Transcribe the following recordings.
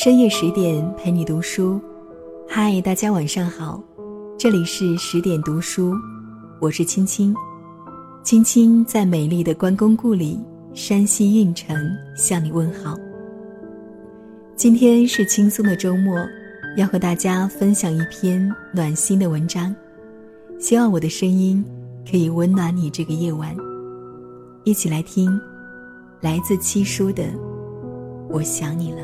深夜十点陪你读书，嗨，大家晚上好，这里是十点读书，我是青青，青青在美丽的关公故里山西运城向你问好。今天是轻松的周末，要和大家分享一篇暖心的文章，希望我的声音可以温暖你这个夜晚。一起来听，来自七叔的《我想你了》。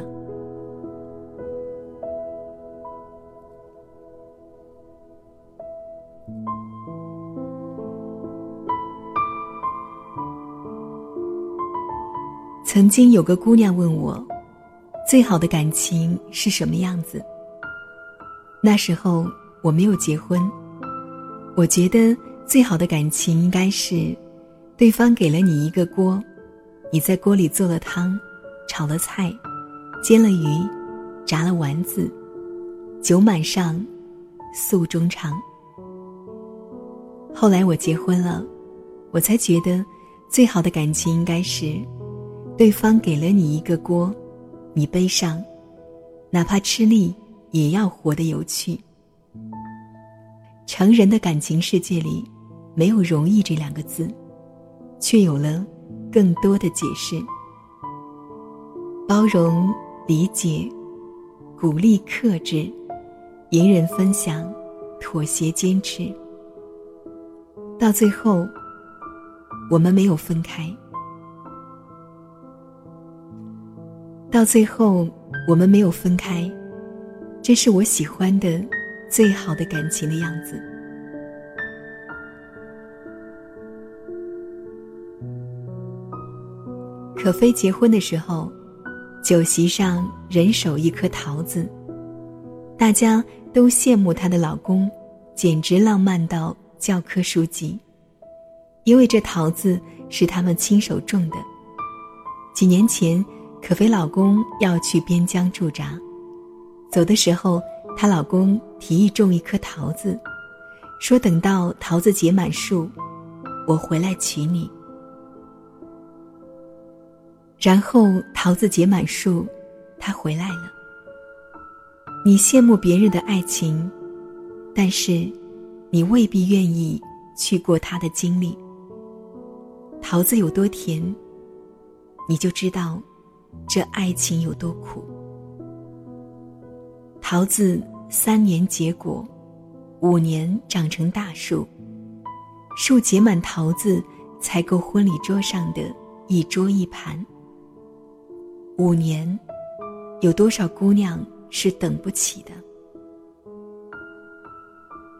曾经有个姑娘问我，最好的感情是什么样子？那时候我没有结婚，我觉得最好的感情应该是，对方给了你一个锅，你在锅里做了汤，炒了菜，煎了鱼，炸了丸子，酒满上，诉衷肠。后来我结婚了，我才觉得，最好的感情应该是，对方给了你一个锅，你背上，哪怕吃力也要活得有趣。成人的感情世界里，没有容易这两个字，却有了更多的解释：包容、理解、鼓励、克制、隐忍、分享、妥协、坚持。到最后，我们没有分开。到最后，我们没有分开，这是我喜欢的最好的感情的样子。可菲结婚的时候，酒席上人手一颗桃子，大家都羡慕她的老公，简直浪漫到。教科书籍，因为这桃子是他们亲手种的。几年前，可菲老公要去边疆驻扎，走的时候，她老公提议种一棵桃子，说等到桃子结满树，我回来娶你。然后桃子结满树，他回来了。你羡慕别人的爱情，但是。你未必愿意去过他的经历。桃子有多甜，你就知道这爱情有多苦。桃子三年结果，五年长成大树，树结满桃子才够婚礼桌上的一桌一盘。五年，有多少姑娘是等不起的？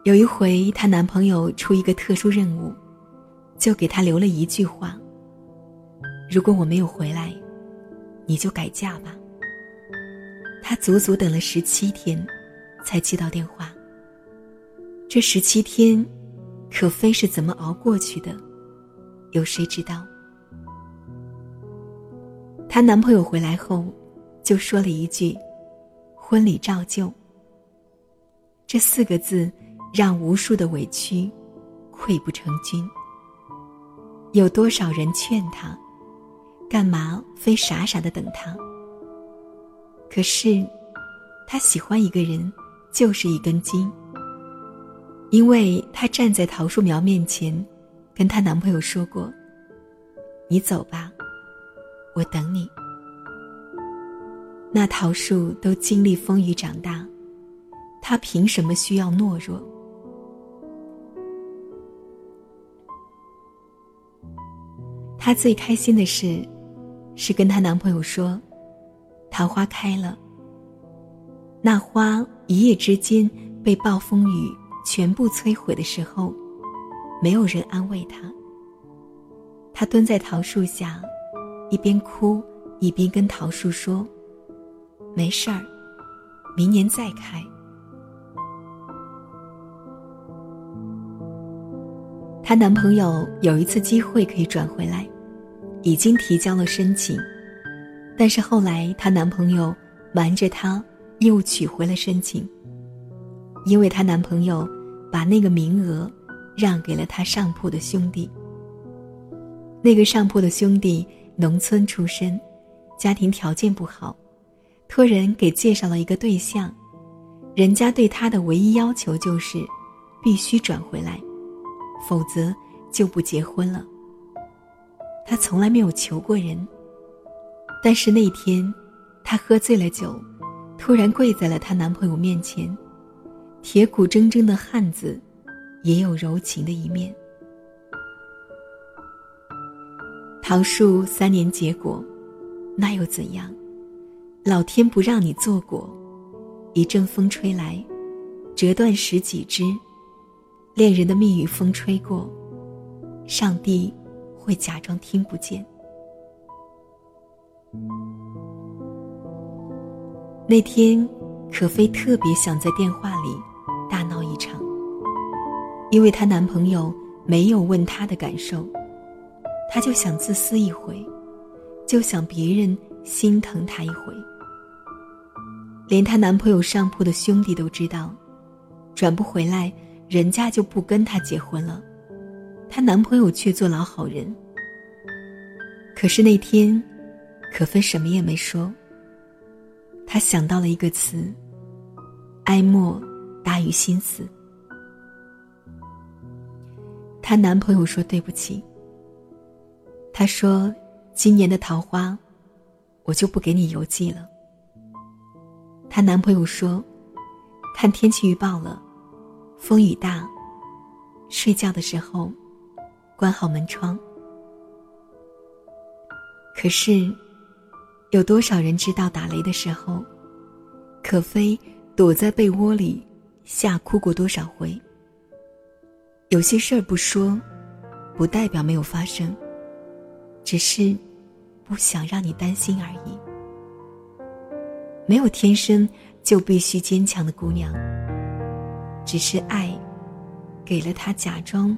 有一回，她男朋友出一个特殊任务，就给她留了一句话：“如果我没有回来，你就改嫁吧。”她足足等了十七天，才接到电话。这十七天，可非是怎么熬过去的，有谁知道？她男朋友回来后，就说了一句：“婚礼照旧。”这四个字。让无数的委屈溃不成军。有多少人劝他，干嘛非傻傻的等他？可是，他喜欢一个人，就是一根筋。因为她站在桃树苗面前，跟她男朋友说过：“你走吧，我等你。”那桃树都经历风雨长大，他凭什么需要懦弱？她最开心的事，是跟她男朋友说，桃花开了。那花一夜之间被暴风雨全部摧毁的时候，没有人安慰她。她蹲在桃树下，一边哭一边跟桃树说：“没事儿，明年再开。”她男朋友有一次机会可以转回来。已经提交了申请，但是后来她男朋友瞒着她又取回了申请。因为她男朋友把那个名额让给了他上铺的兄弟。那个上铺的兄弟农村出身，家庭条件不好，托人给介绍了一个对象，人家对他的唯一要求就是，必须转回来，否则就不结婚了。她从来没有求过人，但是那天，她喝醉了酒，突然跪在了她男朋友面前，铁骨铮铮的汉子，也有柔情的一面。桃树三年结果，那又怎样？老天不让你做果，一阵风吹来，折断十几枝。恋人的蜜语风吹过，上帝会假装听不见。那天，可菲特别想在电话里大闹一场，因为她男朋友没有问她的感受。她就想自私一回，就想别人心疼她一回。连她男朋友上铺的兄弟都知道，转不回来，人家就不跟她结婚了。她男朋友却做老好人。可是那天，可芬什么也没说。她想到了一个词：哀莫大于心死。她男朋友说对不起。他说：“今年的桃花，我就不给你邮寄了。”她男朋友说：“看天气预报了，风雨大。睡觉的时候，关好门窗。”可是，有多少人知道打雷的时候，可飞躲在被窝里吓哭过多少回？有些事儿不说，不代表没有发生。只是，不想让你担心而已。没有天生就必须坚强的姑娘，只是爱，给了她假装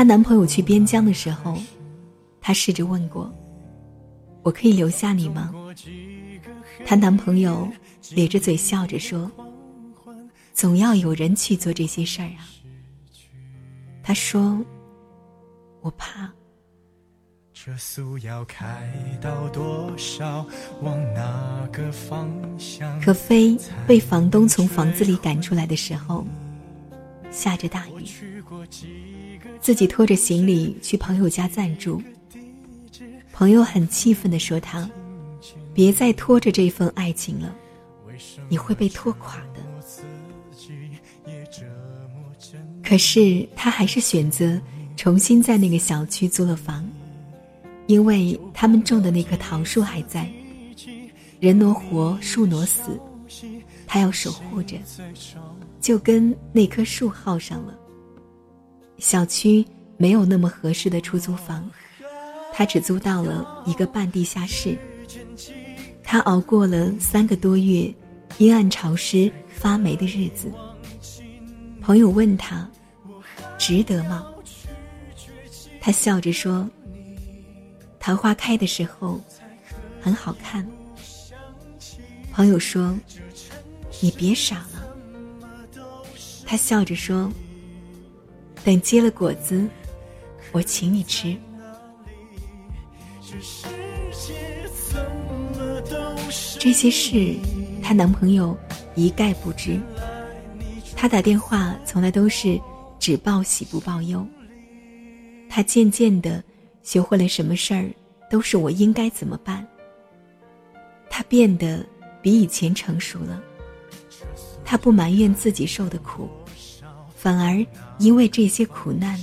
她男朋友去边疆的时候，她试着问过：“我可以留下你吗？”她男朋友咧着嘴笑着说：“总要有人去做这些事儿啊。”她说：“我怕。”这速要开到多少？往哪个方向？可菲被房东从房子里赶出来的时候，下着大雨，自己拖着行李去朋友家暂住。朋友很气愤的说：“他别再拖着这份爱情了，你会被拖垮的。”可是他还是选择重新在那个小区租了房，因为他们种的那棵桃树还在，人挪活，树挪死，他要守护着，就跟那棵树耗上了。小区没有那么合适的出租房，他只租到了一个半地下室。他熬过了三个多月阴暗潮湿发霉的日子。朋友问他。值得吗？他笑着说：“桃花开的时候很好看。”朋友说：“你别傻了。”他笑着说：“等结了果子，我请你吃。”这些事，她男朋友一概不知。他打电话从来都是。只报喜不报忧。他渐渐的学会了什么事儿都是我应该怎么办。他变得比以前成熟了。他不埋怨自己受的苦，反而因为这些苦难，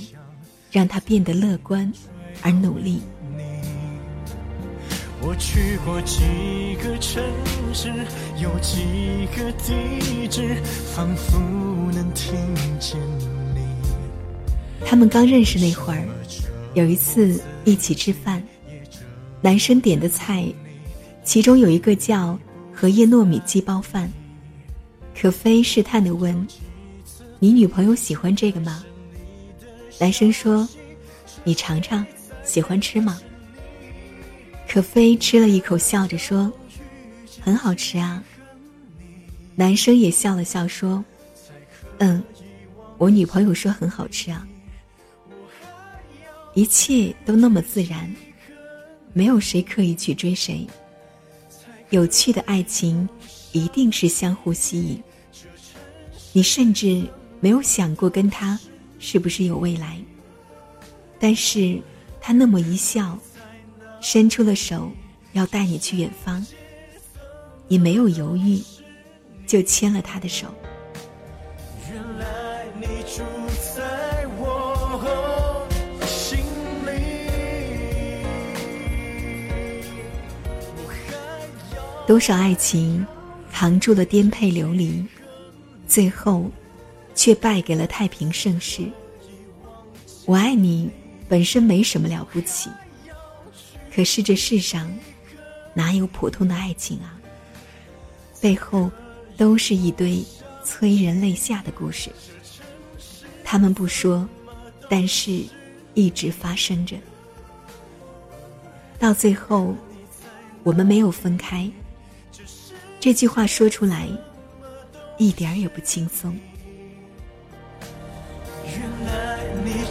让他变得乐观而努力。我去过几个城市，有几个地址，仿佛能听见。他们刚认识那会儿，有一次一起吃饭，男生点的菜，其中有一个叫荷叶糯米鸡包饭。可菲试探的问：“你女朋友喜欢这个吗？”男生说：“你尝尝，喜欢吃吗？”可菲吃了一口，笑着说：“很好吃啊。”男生也笑了笑说：“嗯，我女朋友说很好吃啊。”一切都那么自然，没有谁刻意去追谁。有趣的爱情一定是相互吸引。你甚至没有想过跟他是不是有未来，但是他那么一笑，伸出了手要带你去远方，你没有犹豫。就牵了他的手。多少爱情扛住了颠沛流离，最后却败给了太平盛世。我爱你本身没什么了不起，可是这世上哪有普通的爱情啊？背后。都是一堆催人泪下的故事，他们不说，但是一直发生着。到最后，我们没有分开。这句话说出来，一点儿也不轻松。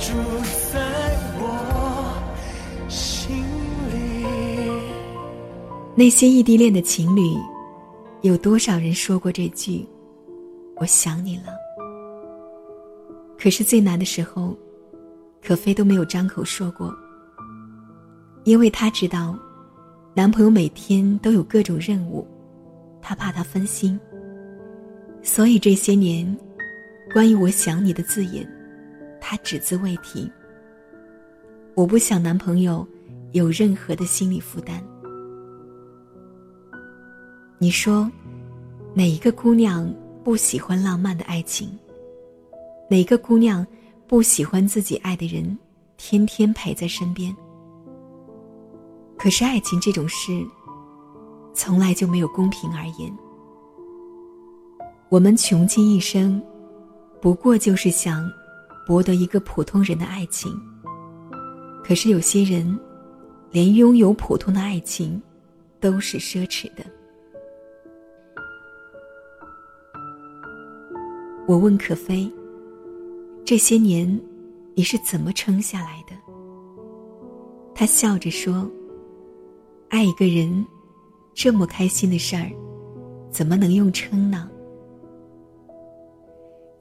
住在我心里。那些异地恋的情侣。有多少人说过这句“我想你了”？可是最难的时候，可菲都没有张口说过，因为她知道，男朋友每天都有各种任务，她怕他分心。所以这些年，关于“我想你”的字眼，她只字未提。我不想男朋友有任何的心理负担。你说，哪一个姑娘不喜欢浪漫的爱情？哪个姑娘不喜欢自己爱的人天天陪在身边？可是爱情这种事，从来就没有公平而言。我们穷尽一生，不过就是想博得一个普通人的爱情。可是有些人，连拥有普通的爱情，都是奢侈的。我问可菲：“这些年，你是怎么撑下来的？”他笑着说：“爱一个人，这么开心的事儿，怎么能用撑呢？”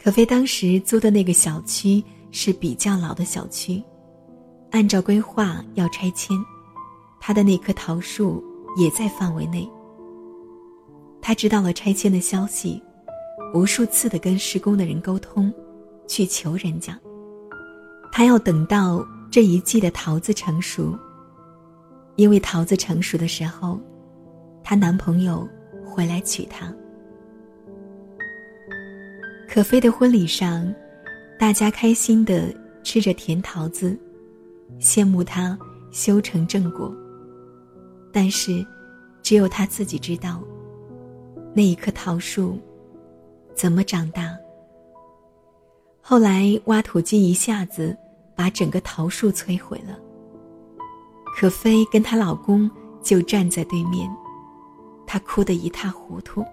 可菲当时租的那个小区是比较老的小区，按照规划要拆迁，他的那棵桃树也在范围内。他知道了拆迁的消息。无数次的跟施工的人沟通，去求人家。他要等到这一季的桃子成熟，因为桃子成熟的时候，她男朋友回来娶她。可菲的婚礼上，大家开心的吃着甜桃子，羡慕她修成正果。但是，只有她自己知道，那一棵桃树。怎么长大？后来挖土机一下子把整个桃树摧毁了。可菲跟她老公就站在对面，她哭得一塌糊涂。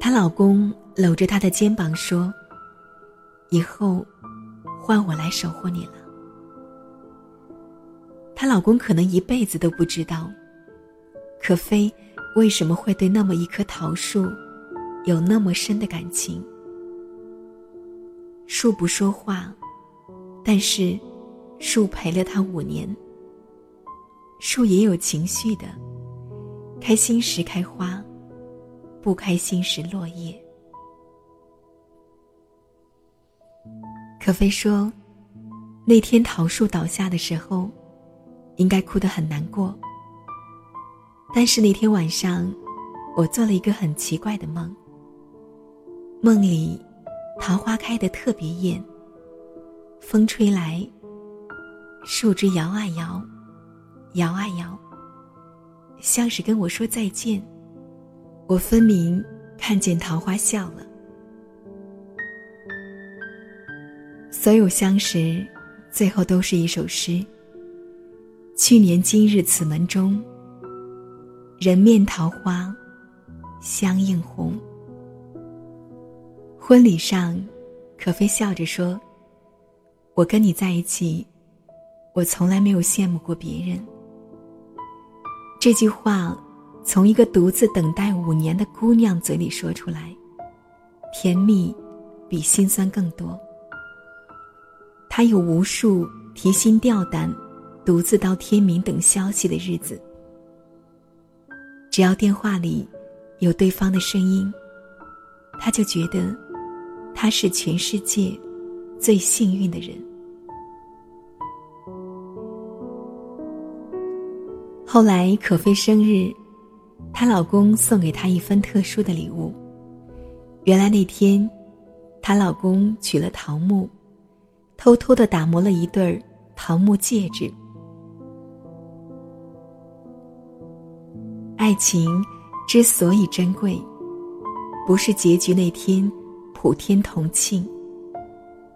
她老公搂着她的肩膀说：“以后，换我来守护你了。”她老公可能一辈子都不知道，可菲为什么会对那么一棵桃树。有那么深的感情，树不说话，但是树陪了他五年。树也有情绪的，开心时开花，不开心时落叶。可菲说，那天桃树倒下的时候，应该哭得很难过。但是那天晚上，我做了一个很奇怪的梦。梦里，桃花开得特别艳。风吹来，树枝摇啊摇，摇啊摇，像是跟我说再见。我分明看见桃花笑了。所有相识，最后都是一首诗。去年今日此门中，人面桃花相映红。婚礼上，可菲笑着说：“我跟你在一起，我从来没有羡慕过别人。”这句话从一个独自等待五年的姑娘嘴里说出来，甜蜜比心酸更多。他有无数提心吊胆、独自到天明等消息的日子。只要电话里有对方的声音，他就觉得他是全世界最幸运的人。后来可菲生日，她老公送给她一份特殊的礼物。原来那天，她老公取了桃木。偷偷的打磨了一对儿桃木戒指。爱情之所以珍贵，不是结局那天普天同庆，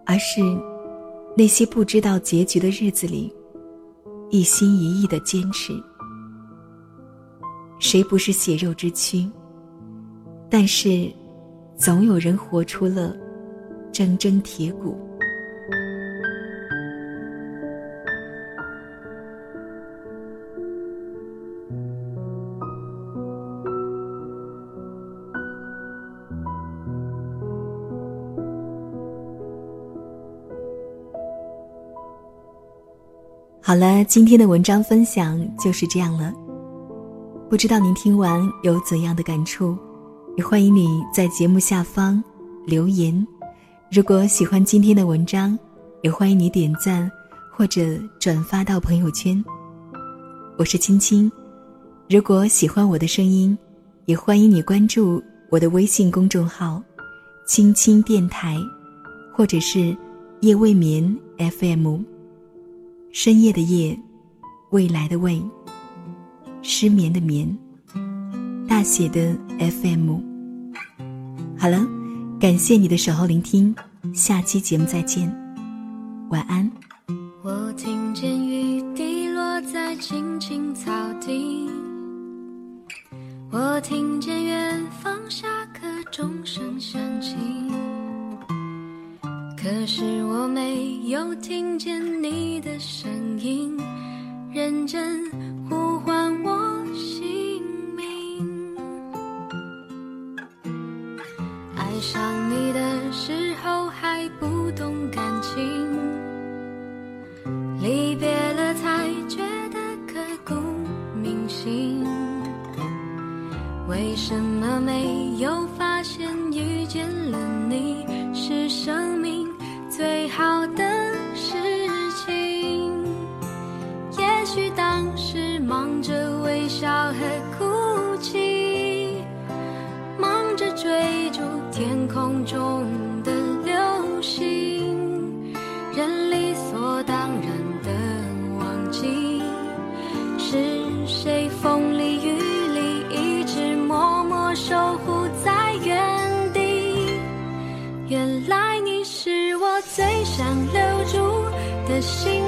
而是那些不知道结局的日子里，一心一意的坚持。谁不是血肉之躯？但是，总有人活出了铮铮铁骨。好了，今天的文章分享就是这样了。不知道您听完有怎样的感触？也欢迎你在节目下方留言。如果喜欢今天的文章，也欢迎你点赞或者转发到朋友圈。我是青青，如果喜欢我的声音，也欢迎你关注我的微信公众号“青青电台”，或者是“夜未眠 FM”。深夜的夜，未来的未，失眠的眠，大写的 FM。好了，感谢你的守候聆听，下期节目再见，晚安。我听见雨滴落在青青草地，我听见远方下课钟声响起。可是我没有听见你的声音，认真的